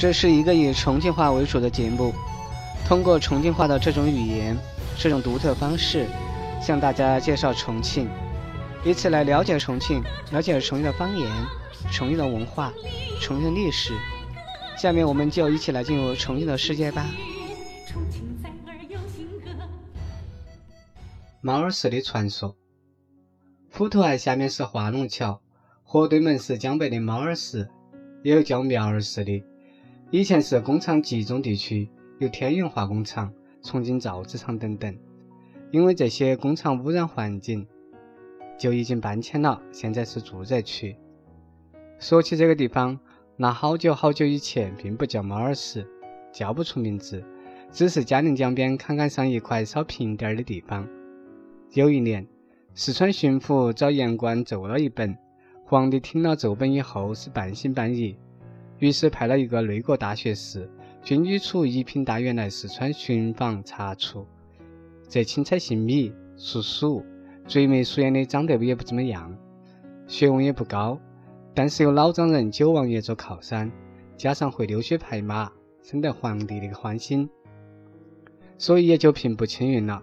这是一个以重庆话为主的节目，通过重庆话的这种语言、这种独特方式，向大家介绍重庆，以此来了解重庆，了解重庆的方言、重庆的文化、重庆的历史。下面我们就一起来进入重庆的世界吧。猫儿寺的传说：普陀崖下面是化龙桥，河对门是江北的猫儿寺，也有叫苗儿寺的。以前是工厂集中地区，有天元化工厂、重庆造纸厂等等。因为这些工厂污染环境，就已经搬迁了，现在是住宅区。说起这个地方，那好久好久以前并不叫猫儿石，叫不出名字，只是嘉陵江边坎坎上一块稍平点儿的地方。有一年，四川巡抚找言官奏了一本，皇帝听了奏本以后是半信半疑。于是派了一个内阁大学士、军机处一品大员来四川寻访查处。这钦差姓米，属鼠，嘴眉鼠眼的，长得也不怎么样，学问也不高，但是有老丈人九王爷做靠山，加上会溜须拍马，深得皇帝的欢心，所以也就平步青云了。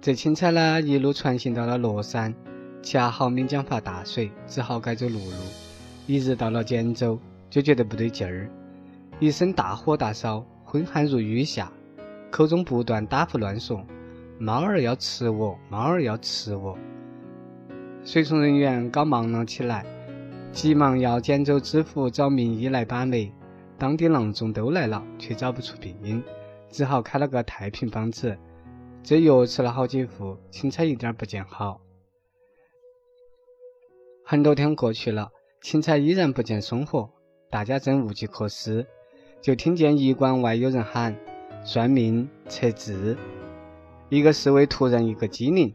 这钦差呢，一路传行到了乐山，恰好岷江发大水，只好改走陆路。一日到了简州，就觉得不对劲儿，一身大火大烧，昏汗如雨下，口中不断打胡乱说：“猫儿要吃我，猫儿要吃我。”随从人员搞忙了起来，急忙要简州知府找名医来把脉，当地郎中都来了，却找不出病因，只好开了个太平方子。这药吃了好几副，青菜一点不见好。很多天过去了。钦差依然不见松活，大家正无计可施，就听见驿馆外有人喊：“算命测字。”一个侍卫突然一个机灵，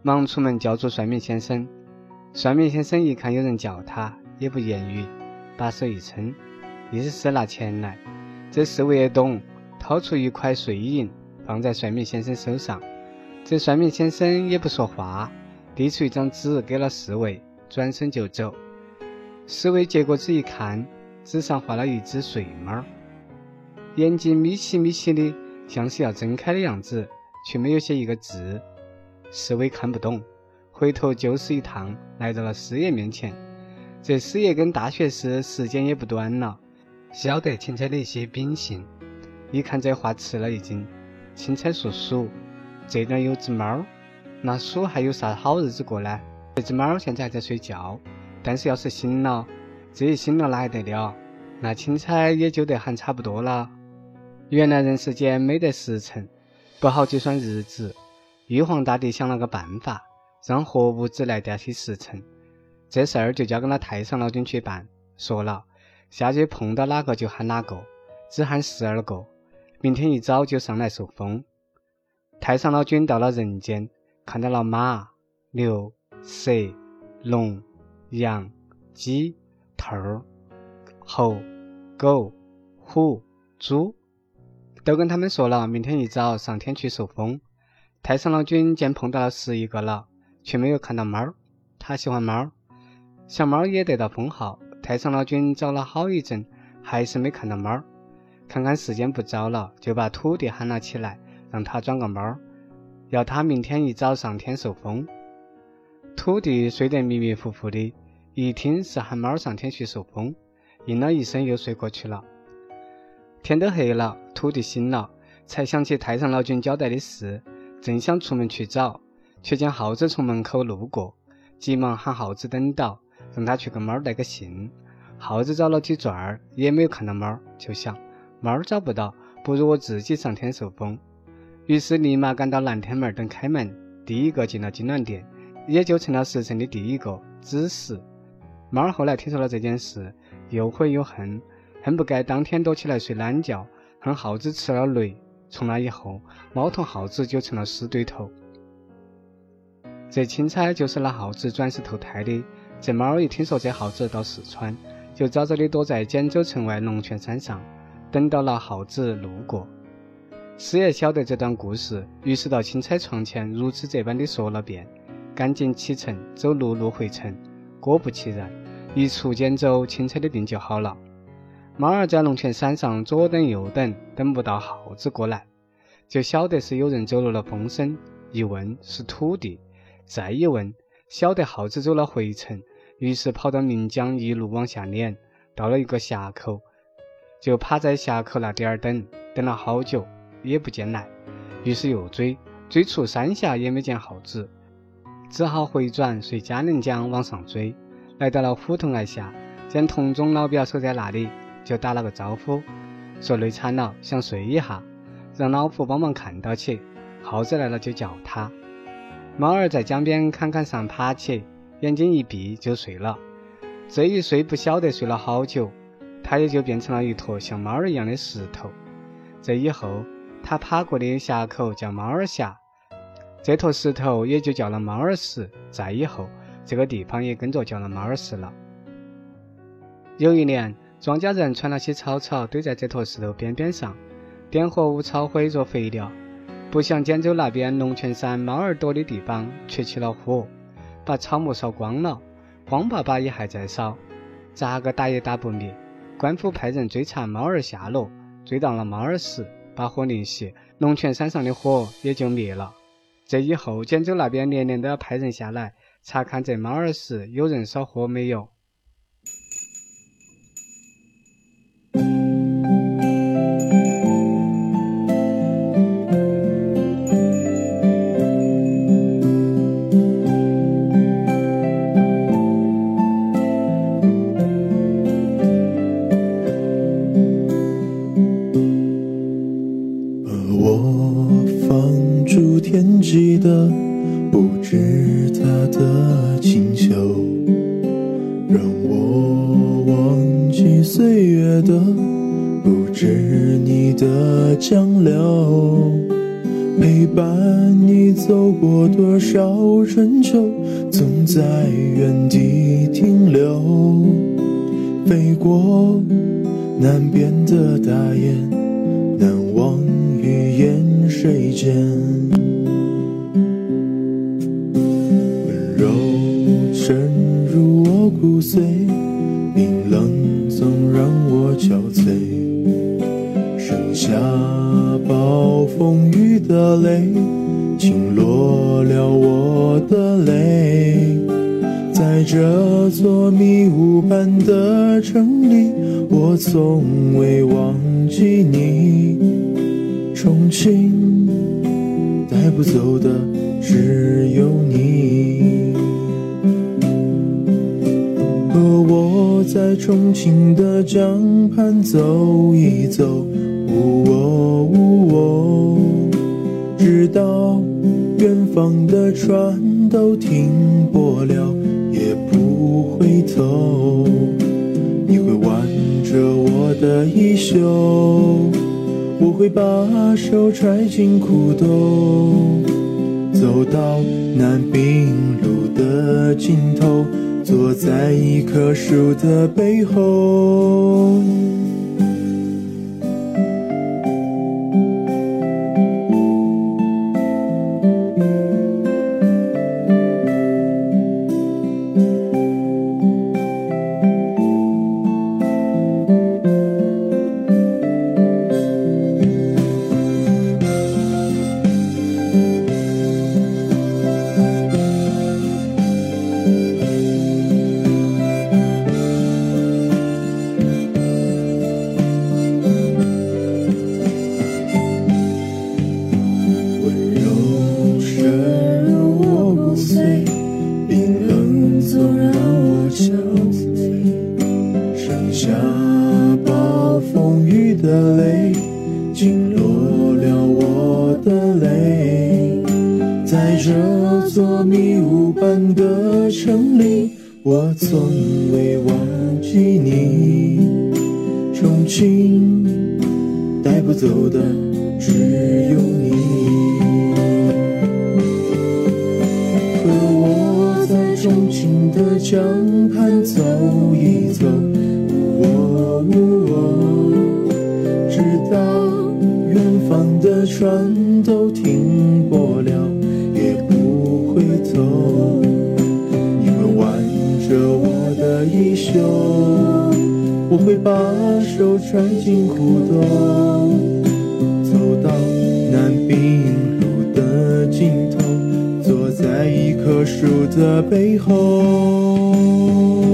忙出门叫住算命先生。算命先生一看有人叫他，也不言语，把手一撑，意思是拿钱来。这侍卫也懂，掏出一块碎银放在算命先生手上。这算命先生也不说话，递出一张纸给了侍卫，转身就走。侍卫接过纸一看，纸上画了一只睡猫，眼睛眯起眯起的，像是要睁开的样子，却没有写一个字。侍卫看不懂，回头就是一趟，来到了师爷面前。这师爷跟大学士时间也不短了，晓得钦差的一些秉性，一看这话吃了一惊。钦差属鼠，这点有只猫，那鼠还有啥好日子过呢？这只猫现在还在睡觉。但是要是醒了，这一醒了哪还得了？那钦差也就得喊差不多了。原来人世间没得时辰，不好计算日子。玉皇大帝想了个办法，让活物质来代替时辰。这事儿就交给了太上老君去办。说了，下去碰到哪个就喊哪个，只喊十二个。明天一早就上来受封。太上老君到了人间，看到了马、牛、蛇、龙。羊、鸡、兔、猴、狗、虎、猪，都跟他们说了，明天一早上天去受封。太上老君见碰到了十一个了，却没有看到猫。他喜欢猫，小猫也得到封号。太上老君找了好一阵，还是没看到猫。看看时间不早了，就把土地喊了起来，让他装个猫，要他明天一早上天受封。土地睡得迷迷糊糊的，一听是喊猫上天去受封，应了一声又睡过去了。天都黑了，土地醒了，才想起太上老君交代的事，正想出门去找，却见耗子从门口路过，急忙喊耗子等到，让他去给猫带个信。耗子找了几转儿，也没有看到猫，就想猫找不到，不如我自己上天受封。于是立马赶到南天门等开门，第一个进了金銮殿。也就成了时辰的第一个子时。猫儿后来听说了这件事，又悔又恨，恨不该当天躲起来睡懒觉，恨耗子吃了雷。从那以后，猫同耗子就成了死对头。这钦差就是那耗子转世投胎的。这猫儿一听说这耗子到四川，就早早的躲在简州城外龙泉山上，等到了耗子路过。师爷晓得这段故事，于是到钦差床前如此这般的说了遍。赶紧启程，走陆路回城。果不其然，一出简州，钦差的病就好了。猫儿在龙泉山上左等右等，等不到耗子过来，就晓得是有人走漏了风声。一问是土地，再一问晓得耗子走了回程，于是跑到岷江一路往下撵，到了一个峡口，就趴在峡口那点儿等，等了好久也不见来，于是又追，追出山下也没见耗子，只好回转随嘉陵江往上追，来到了虎头崖下，见同宗老表守在那里，就打了个招呼，说累惨了，想睡一下，让老夫帮忙看到起。耗子来了就叫他，猫儿在江边坎坎上爬起，眼睛一闭就睡了。这一睡不晓得睡了好久，它也就变成了一坨像猫儿一样的石头。这以后，它爬过的峡口叫猫儿峡，这坨石头也就叫了猫儿石。再以后，这个地方也跟着叫了猫儿石了。有一年，庄稼人穿了些草草堆在这坨石头边边上，点火无草灰做肥料。不想简州那边龙泉山猫耳朵的地方却起了火，把草木烧光了，光爸爸也还在烧，咋个打也打不灭。官府派人追查猫儿下落，追到了猫儿石，把火淋熄，龙泉山上的火也就灭了。这以后，简州那边年年都要派人下来查看这猫儿时有人烧火没有。天际的不知他的清秀，让我忘记岁月的不知你的江流，陪伴你走过多少春秋，总在原地停留。飞过南边的大雁，难忘于盐水间。骨髓，冰冷总让我憔悴。剩下暴风雨的泪，倾落了我的泪。在这座迷雾般的城里，我从未忘记你。重庆带不走的只有你。在重庆的江畔走一走。呜喔，直到远方的船都停泊了，也不回头。你会挽着我的衣袖，我会把手揣进裤兜，走到南滨路的尽头，坐在一棵树的背后。在这座迷雾般的城里我从未忘记你，重庆带不走的只有你。和我在重庆的江畔走一走，直到远方的船都停袖，我会把手揣进裤兜，走到南滨路的尽头，坐在一棵树的背后。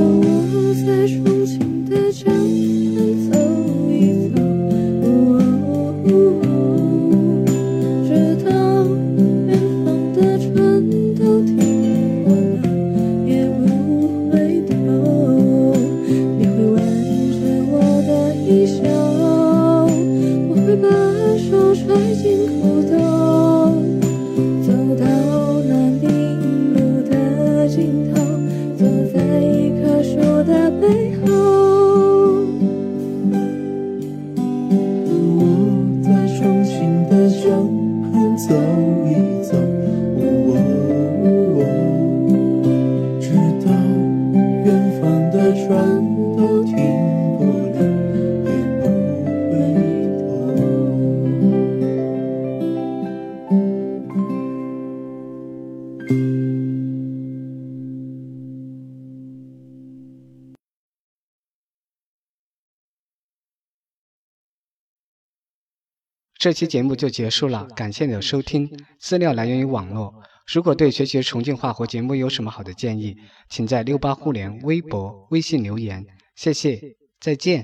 这期节目就结束了，感谢你的收听。资料来源于网络。如果对学习重庆话或节目有什么好的建议，请在六八互联微博、微信留言。谢谢，再见。